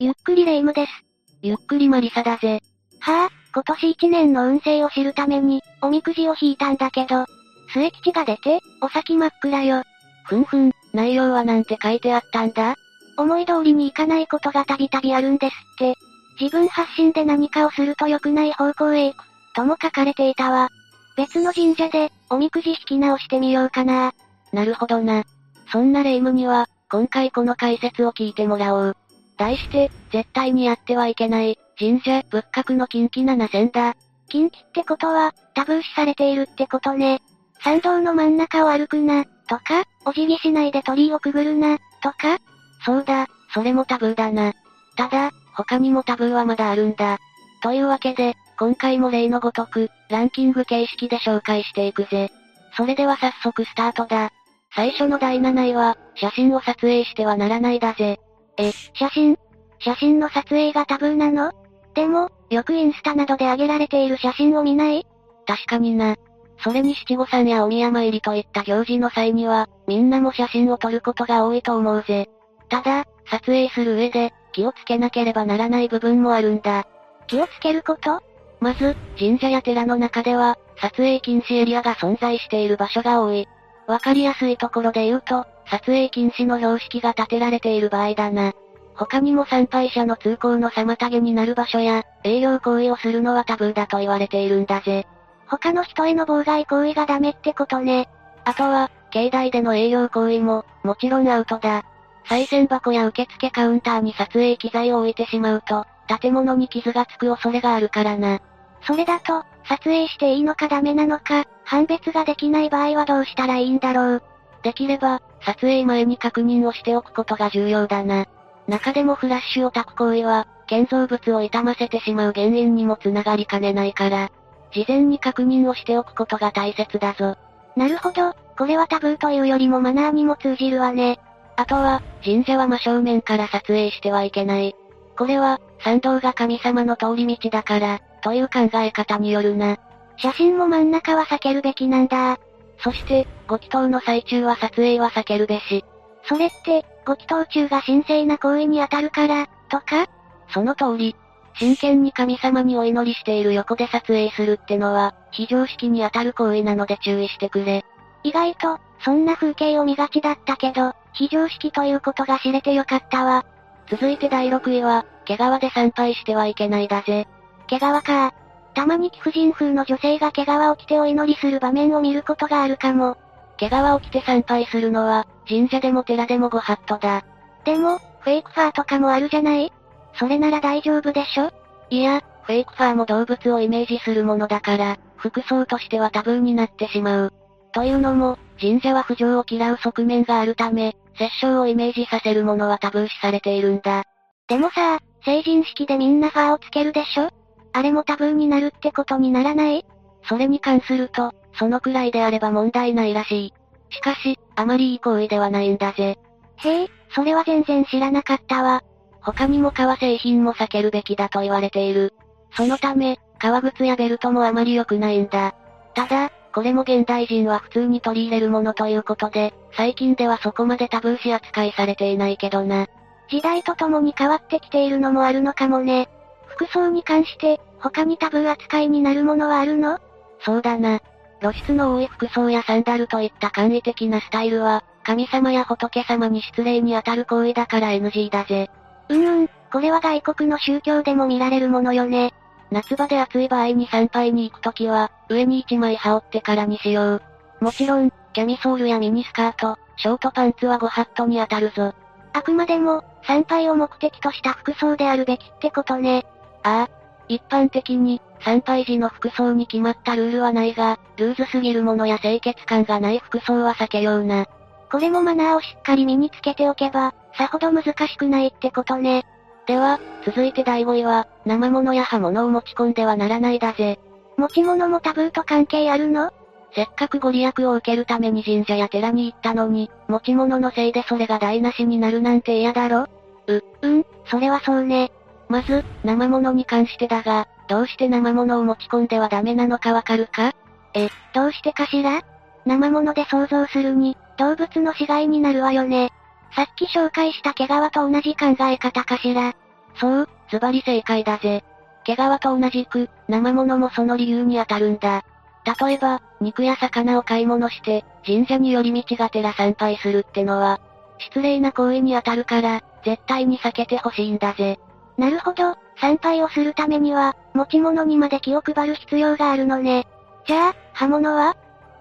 ゆっくりレ夢ムです。ゆっくりマリサだぜ。はぁ、今年一年の運勢を知るために、おみくじを引いたんだけど、末吉が出て、お先真っ暗よ。ふんふん、内容はなんて書いてあったんだ？思い通りにいかないことがたびたびあるんですって。自分発信で何かをすると良くない方向へ行く、とも書かれていたわ。別の神社で、おみくじ引き直してみようかな。なるほどな。そんな霊夢には、今回この解説を聞いてもらおう。題して、絶対にやってはいけない、神社仏閣の近畿七線だ。近畿ってことは、タブー視されているってことね。参道の真ん中を歩くな、とか、お辞儀しないで鳥居をくぐるな、とかそうだ、それもタブーだな。ただ、他にもタブーはまだあるんだ。というわけで、今回も例のごとく、ランキング形式で紹介していくぜ。それでは早速スタートだ。最初の第7位は、写真を撮影してはならないだぜ。え、写真？写真の撮影がタブーなの？でも、よくインスタなどで上げられている写真を見ない？確かにな。それに七五三やお宮参りといった行事の際には、みんなも写真を撮ることが多いと思うぜ。ただ、撮影する上で、気をつけなければならない部分もあるんだ。気をつけること？まず、神社や寺の中では、撮影禁止エリアが存在している場所が多い。わかりやすいところで言うと、撮影禁止の標識が立てられている場合だな。他にも参拝者の通行の妨げになる場所や、営業行為をするのはタブーだと言われているんだぜ。他の人への妨害行為がダメってことね。あとは、境内での営業行為も、もちろんアウトだ。再銭箱や受付カウンターに撮影機材を置いてしまうと、建物に傷がつく恐れがあるからな。それだと、撮影していいのかダメなのか、判別ができない場合はどうしたらいいんだろう。できれば、撮影前に確認をしておくことが重要だな。中でもフラッシュを焚く行為は、建造物を傷ませてしまう原因にもつながりかねないから、事前に確認をしておくことが大切だぞ。なるほど、これはタブーというよりもマナーにも通じるわね。あとは、神社は真正面から撮影してはいけない。これは、参道が神様の通り道だから、という考え方によるな。写真も真ん中は避けるべきなんだ。そして、ご祈祷の最中は撮影は避けるべし。それって、ご祈祷中が神聖な行為に当たるから、とか？その通り。真剣に神様にお祈りしている横で撮影するってのは、非常識に当たる行為なので注意してくれ。意外と、そんな風景を見がちだったけど、非常識ということが知れてよかったわ。続いて第6位は、毛皮で参拝してはいけないだぜ。毛皮か。たまに貴婦人風の女性が毛皮を着てお祈りする場面を見ることがあるかも。毛皮を着て参拝するのは、神社でも寺でもご法度だ。でも、フェイクファーとかもあるじゃない？それなら大丈夫でしょ？いや、フェイクファーも動物をイメージするものだから、服装としてはタブーになってしまう。というのも、神社は不浄を嫌う側面があるため、殺生をイメージさせるものはタブー視されているんだ。でもさ、成人式でみんなファーをつけるでしょ？あれもタブーになるってことにならない？それに関すると、そのくらいであれば問題ないらしい。しかし、あまりいい行為ではないんだぜ。へえ、それは全然知らなかったわ。他にも革製品も避けるべきだと言われている。そのため、革靴やベルトもあまり良くないんだ。ただ、これも現代人は普通に取り入れるものということで、最近ではそこまでタブー視扱いされていないけどな。時代とともに変わってきているのもあるのかもね。服装に関して、他にタブー扱いになるものはあるの？そうだな。露出の多い服装やサンダルといった簡易的なスタイルは、神様や仏様に失礼に当たる行為だから NG だぜ。うんうん、これは外国の宗教でも見られるものよね。夏場で暑い場合に参拝に行くときは、上に1枚羽織ってからにしよう。もちろん、キャミソールやミニスカート、ショートパンツはご法度に当たるぞ。あくまでも、参拝を目的とした服装であるべきってことね。ああ。一般的に、参拝時の服装に決まったルールはないが、ルーズすぎるものや清潔感がない服装は避けような。これもマナーをしっかり身につけておけば、さほど難しくないってことね。では、続いて第5位は、生物や刃物を持ち込んではならないだぜ。持ち物もタブーと関係あるの？せっかくご利益を受けるために神社や寺に行ったのに、持ち物のせいでそれが台無しになるなんて嫌だろ？う、うん、それはそうね。まず、生物に関してだが、どうして生物を持ち込んではダメなのかわかるか？え、どうしてかしら？生物で想像するに、動物の死骸になるわよね。さっき紹介した毛皮と同じ考え方かしら？そう、ズバリ正解だぜ。毛皮と同じく、生物もその理由に当たるんだ。例えば、肉や魚を買い物して、神社に寄り道がてら参拝するってのは、失礼な行為に当たるから、絶対に避けてほしいんだぜ。なるほど、参拝をするためには、持ち物にまで気を配る必要があるのね。じゃあ、刃物は？っ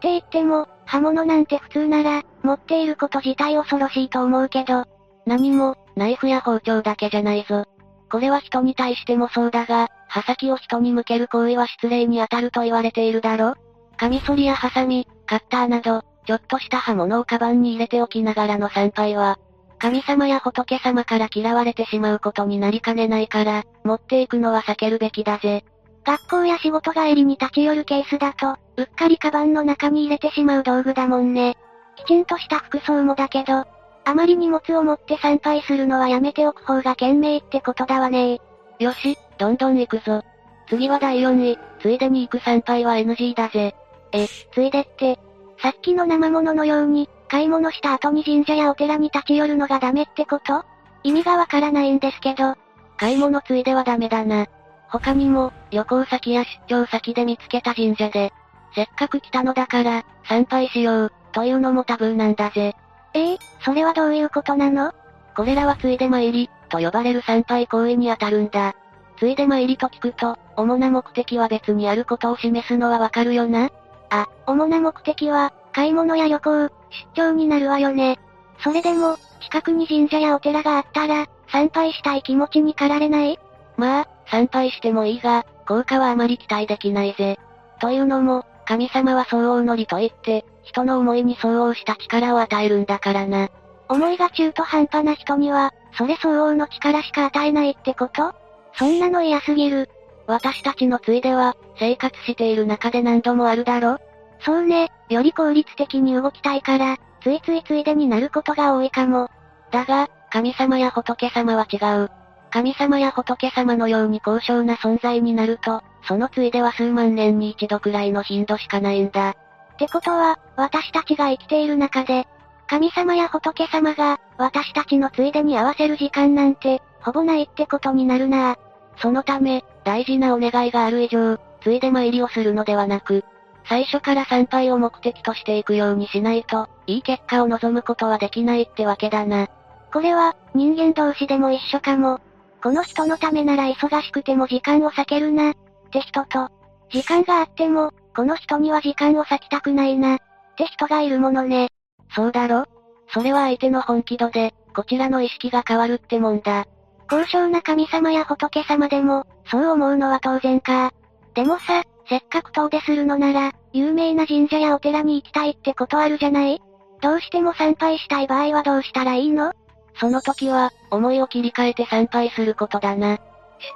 て言っても、刃物なんて普通なら、持っていること自体恐ろしいと思うけど、何も、ナイフや包丁だけじゃないぞ。これは人に対してもそうだが、刃先を人に向ける行為は失礼に当たると言われているだろカミソリやハサミ、カッターなど、ちょっとした刃物をカバンに入れておきながらの参拝は、神様や仏様から嫌われてしまうことになりかねないから、持っていくのは避けるべきだぜ。学校や仕事帰りに立ち寄るケースだと、うっかりカバンの中に入れてしまう道具だもんね。きちんとした服装もだけど、あまり荷物を持って参拝するのはやめておく方が賢明ってことだわねよし、どんどん行くぞ。次は第4位、ついでに行く参拝は NG だぜ。え、ついでって、さっきの生物のように、買い物した後に神社やお寺に立ち寄るのがダメってこと？意味がわからないんですけど。買い物ついではダメだな。他にも、旅行先や出張先で見つけた神社で、せっかく来たのだから、参拝しよう、というのもタブーなんだぜ。ええー、それはどういうことなの？これらはついで参り、と呼ばれる参拝行為にあたるんだ。ついで参りと聞くと、主な目的は別にあることを示すのはわかるよなあ、主な目的は、買い物や旅行、出張になるわよね。それでも、近くに神社やお寺があったら、参拝したい気持ちに駆られない？まあ、参拝してもいいが、効果はあまり期待できないぜ。というのも、神様は相応のりと言って、人の思いに相応した力を与えるんだからな。思いが中途半端な人には、それ相応の力しか与えないってこと？そんなの嫌すぎる。私たちのついでは、生活している中で何度もあるだろそうね、より効率的に動きたいから、ついついついでになることが多いかも。だが、神様や仏様は違う。神様や仏様のように高尚な存在になると、そのついでは数万年に一度くらいの頻度しかないんだ。ってことは、私たちが生きている中で、神様や仏様が、私たちのついでに合わせる時間なんて、ほぼないってことになるなそのため、大事なお願いがある以上、ついで参りをするのではなく、最初から参拝を目的としていくようにしないと、いい結果を望むことはできないってわけだな。これは、人間同士でも一緒かも。この人のためなら忙しくても時間を避けるな、って人と、時間があっても、この人には時間を割きたくないな、って人がいるものね。そうだろ？それは相手の本気度で、こちらの意識が変わるってもんだ。高尚な神様や仏様でも、そう思うのは当然か。でもさ、せっかく遠出するのなら、有名な神社やお寺に行きたいってことあるじゃない？どうしても参拝したい場合はどうしたらいいの？その時は、思いを切り替えて参拝することだな。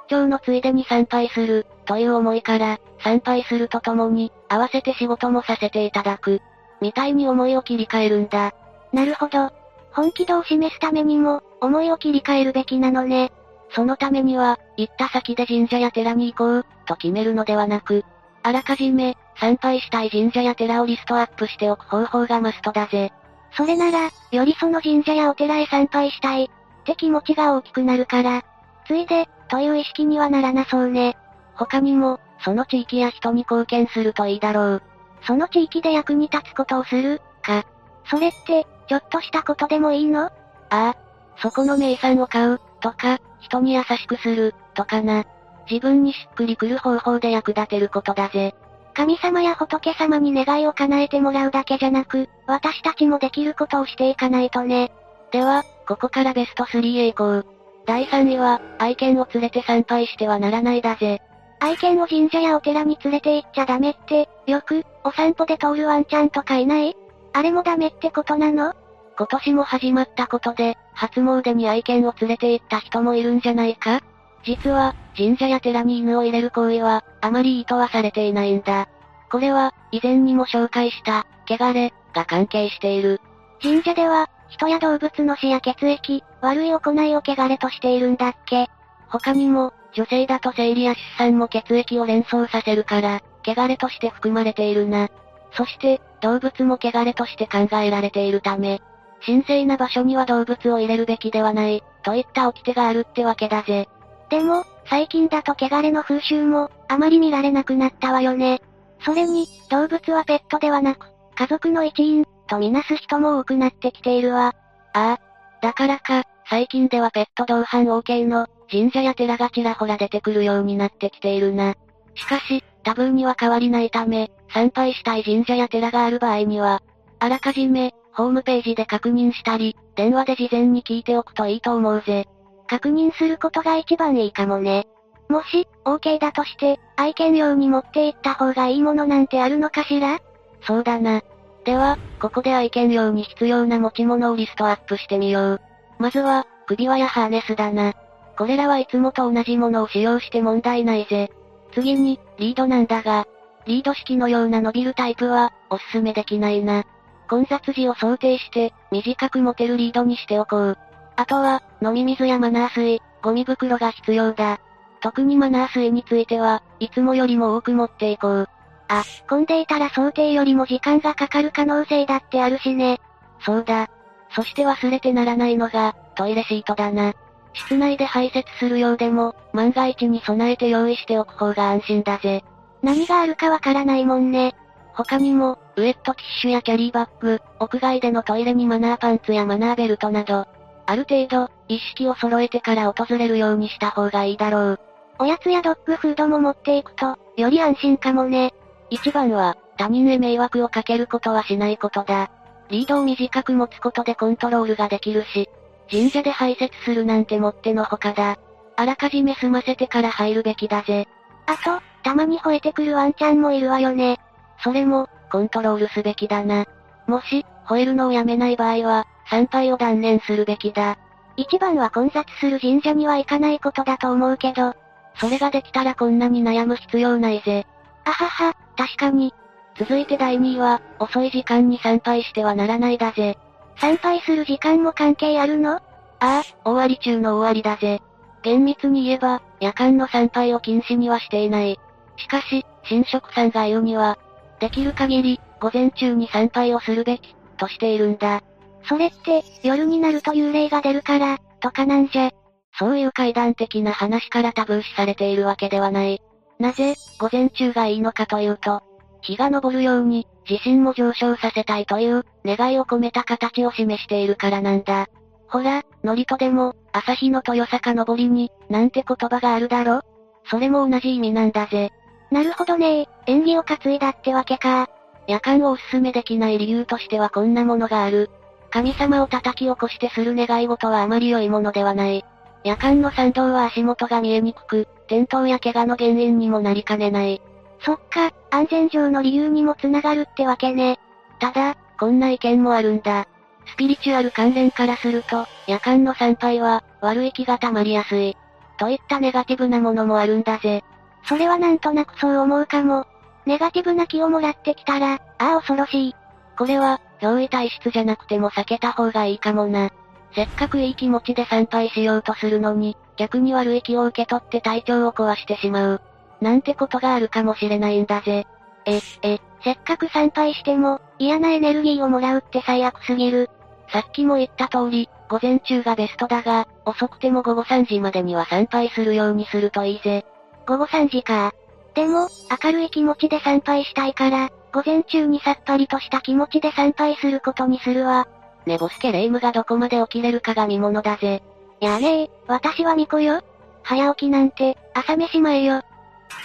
出張のついでに参拝する、という思いから、参拝するとともに、合わせて仕事もさせていただく。みたいに思いを切り替えるんだ。なるほど。本気度を示すためにも、思いを切り替えるべきなのね。そのためには、行った先で神社や寺に行こう、と決めるのではなく、あらかじめ、参拝したい神社や寺をリストアップしておく方法がマストだぜ。それなら、よりその神社やお寺へ参拝したい、って気持ちが大きくなるから、ついで、という意識にはならなそうね。他にも、その地域や人に貢献するといいだろう。その地域で役に立つことをする、か。それって、ちょっとしたことでもいいの？ああ。そこの名産を買う、とか、人に優しくする、とかな。自分にしっくりくる方法で役立てることだぜ。神様や仏様に願いを叶えてもらうだけじゃなく、私たちもできることをしていかないとね。では、ここからベスト3へ行こう。第3位は、愛犬を連れて参拝してはならないだぜ。愛犬を神社やお寺に連れて行っちゃダメって、よく、お散歩で通るワンちゃんとかいない？あれもダメってことなの？今年も始まったことで、初詣に愛犬を連れて行った人もいるんじゃないか？実は、神社や寺に犬を入れる行為は、あまり意図はされていないんだ。これは、以前にも紹介した、汚れ、が関係している。神社では、人や動物の死や血液、悪い行いを汚れとしているんだっけ他にも、女性だと生理や出産も血液を連想させるから、汚れとして含まれているな。そして、動物も汚れとして考えられているため、神聖な場所には動物を入れるべきではない、といった掟があるってわけだぜ。でも、最近だと汚れの風習も、あまり見られなくなったわよね。それに、動物はペットではなく、家族の一員、とみなす人も多くなってきているわ。ああ。だからか、最近ではペット同伴 OK の、神社や寺がちらほら出てくるようになってきているな。しかし、タブーには変わりないため、参拝したい神社や寺がある場合には、あらかじめ、ホームページで確認したり、電話で事前に聞いておくといいと思うぜ。確認することが一番いいかもね。もし、OK だとして、愛犬用に持って行った方がいいものなんてあるのかしら？そうだな。では、ここで愛犬用に必要な持ち物をリストアップしてみよう。まずは、首輪やハーネスだな。これらはいつもと同じものを使用して問題ないぜ。次に、リードなんだが、リード式のような伸びるタイプは、おすすめできないな。混雑時を想定して、短く持てるリードにしておこう。あとは、飲み水やマナー水、ゴミ袋が必要だ。特にマナー水については、いつもよりも多く持っていこう。あ、混んでいたら想定よりも時間がかかる可能性だってあるしね。そうだ。そして忘れてならないのが、トイレシートだな。室内で排泄するようでも、万が一に備えて用意しておく方が安心だぜ。何があるかわからないもんね。他にも、ウェットティッシュやキャリーバッグ、屋外でのトイレにマナーパンツやマナーベルトなど、ある程度、意識を揃えてから訪れるようにした方がいいだろう。おやつやドッグフードも持っていくと、より安心かもね。一番は、他人へ迷惑をかけることはしないことだ。リードを短く持つことでコントロールができるし、神社で排泄するなんてもってのほかだ。あらかじめ済ませてから入るべきだぜ。あと、たまに吠えてくるワンちゃんもいるわよね。それも、コントロールすべきだな。もし、吠えるのをやめない場合は、参拝を断念するべきだ。一番は混雑する神社には行かないことだと思うけど、それができたらこんなに悩む必要ないぜ。あはは、確かに。続いて第2位は、遅い時間に参拝してはならないだぜ。参拝する時間も関係あるの？ああ、大割中の大割だぜ。厳密に言えば、夜間の参拝を禁止にはしていない。しかし、神職さんが言うには、できる限り、午前中に参拝をするべき、としているんだ。それって、夜になると幽霊が出るから、とかなんじゃ。そういう階段的な話からタブー視されているわけではない。なぜ、午前中がいいのかというと、日が昇るように、自信も上昇させたいという、願いを込めた形を示しているからなんだ。ほら、ノリとでも、朝日の豊坂昇りに、なんて言葉があるだろそれも同じ意味なんだぜ。なるほどね縁起を担いだってわけか。夜間をおすすめできない理由としてはこんなものがある。神様を叩き起こしてする願い事はあまり良いものではない。夜間の参道は足元が見えにくく、転倒や怪我の原因にもなりかねない。そっか、安全上の理由にもつながるってわけね。ただ、こんな意見もあるんだ。スピリチュアル関連からすると、夜間の参拝は、悪い気が溜まりやすい。といったネガティブなものもあるんだぜ。それはなんとなくそう思うかも。ネガティブな気をもらってきたら、ああ恐ろしい。これは、憑依体質じゃなくても避けた方がいいかもな。せっかくいい気持ちで参拝しようとするのに、逆に悪い気を受け取って体調を壊してしまう。なんてことがあるかもしれないんだぜ。え、え、せっかく参拝しても、嫌なエネルギーをもらうって最悪すぎる。さっきも言った通り、午前中がベストだが、遅くても午後3時までには参拝するようにするといいぜ。午後3時か。でも、明るい気持ちで参拝したいから、午前中にさっぱりとした気持ちで参拝することにするわ。寝ぼすけ霊夢がどこまで起きれるかが見物だぜ。やねえ、私は巫女よ。早起きなんて、朝飯前よ。っ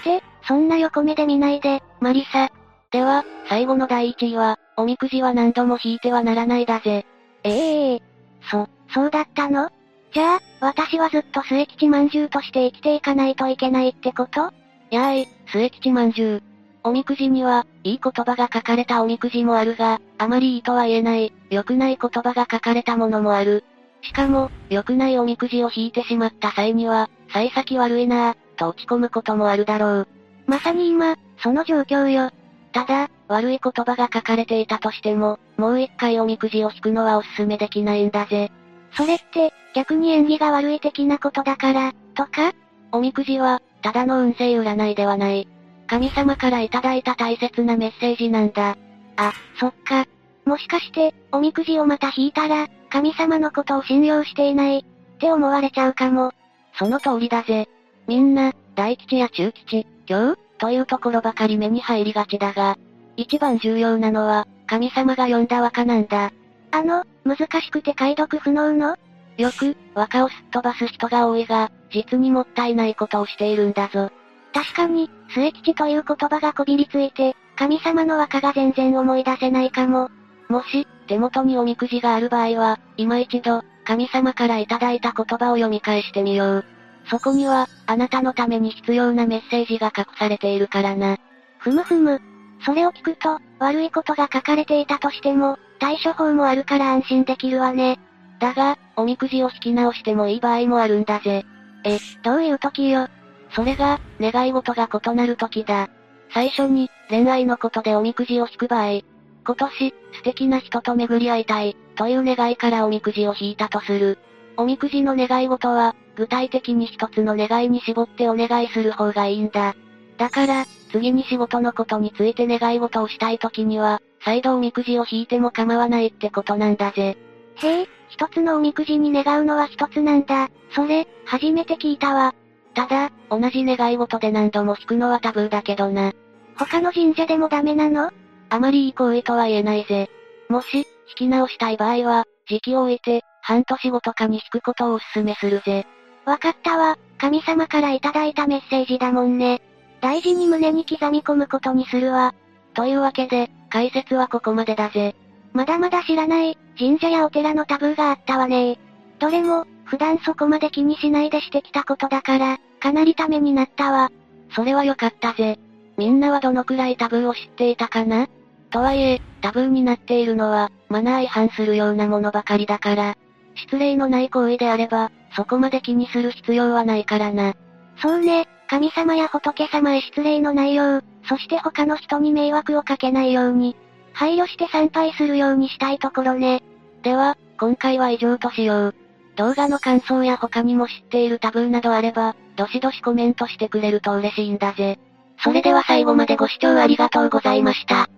て、そんな横目で見ないで、マリサ。では、最後の第1位は、おみくじは何度も引いてはならないだぜ。ええー、そ、そうだったの？じゃあ、私はずっと末吉まんじゅうとして生きていかないといけないってこと？やーい、末吉まんじゅう。おみくじには、いい言葉が書かれたおみくじもあるが、あまりいいとは言えない、良くない言葉が書かれたものもある。しかも、良くないおみくじを引いてしまった際には、幸先悪いなぁ、と落ち込むこともあるだろう。まさに今、その状況よ。ただ、悪い言葉が書かれていたとしても、もう一回おみくじを引くのはおすすめできないんだぜ。それって、逆に縁起が悪い的なことだから、とか？おみくじは、ただの運勢占いではない。神様からいただいた大切なメッセージなんだ。あ、そっか。もしかして、おみくじをまた引いたら、神様のことを信用していない、って思われちゃうかも。その通りだぜ。みんな、大吉や中吉、今日？というところばかり目に入りがちだが、一番重要なのは、神様が呼んだ和歌なんだ。あの、難しくて解読不能の？よく、和歌をすっ飛ばす人が多いが、実にもったいないことをしているんだぞ。確かに、末吉という言葉がこびりついて、神様の和歌が全然思い出せないかも。もし、手元におみくじがある場合は、今一度、神様からいただいた言葉を読み返してみよう。そこには、あなたのために必要なメッセージが隠されているからな。ふむふむ。それを聞くと、悪いことが書かれていたとしても、対処法もあるから安心できるわね。だが、おみくじを引き直してもいい場合もあるんだぜ。え、どういう時よ。それが、願い事が異なる時だ。最初に、恋愛のことでおみくじを引く場合、今年、素敵な人と巡り合いたい、という願いからおみくじを引いたとする。おみくじの願い事は、具体的に一つの願いに絞ってお願いする方がいいんだ。だから、次に仕事のことについて願い事をしたい時には、再度おみくじを引いても構わないってことなんだぜ。へえ、一つのおみくじに願うのは一つなんだ。それ、初めて聞いたわ。ただ、同じ願い事で何度も引くのはタブーだけどな。他の神社でもダメなの？あまりいい行為とは言えないぜ。もし、引き直したい場合は、時期を置いて、半年後とかに引くことをお勧めするぜ。わかったわ。神様からいただいたメッセージだもんね。大事に胸に刻み込むことにするわ。というわけで、解説はここまでだぜ。まだまだ知らない、神社やお寺のタブーがあったわねどれも、普段そこまで気にしないでしてきたことだから、かなりためになったわ。それはよかったぜ。みんなはどのくらいタブーを知っていたかな？とはいえ、タブーになっているのは、マナー違反するようなものばかりだから、失礼のない行為であれば、そこまで気にする必要はないからな。そうね、神様や仏様へ失礼のないよう、そして他の人に迷惑をかけないように、配慮して参拝するようにしたいところね。では、今回は以上としよう。動画の感想や他にも知っているタブーなどあれば、どしどしコメントしてくれると嬉しいんだぜ。それでは最後までご視聴ありがとうございました。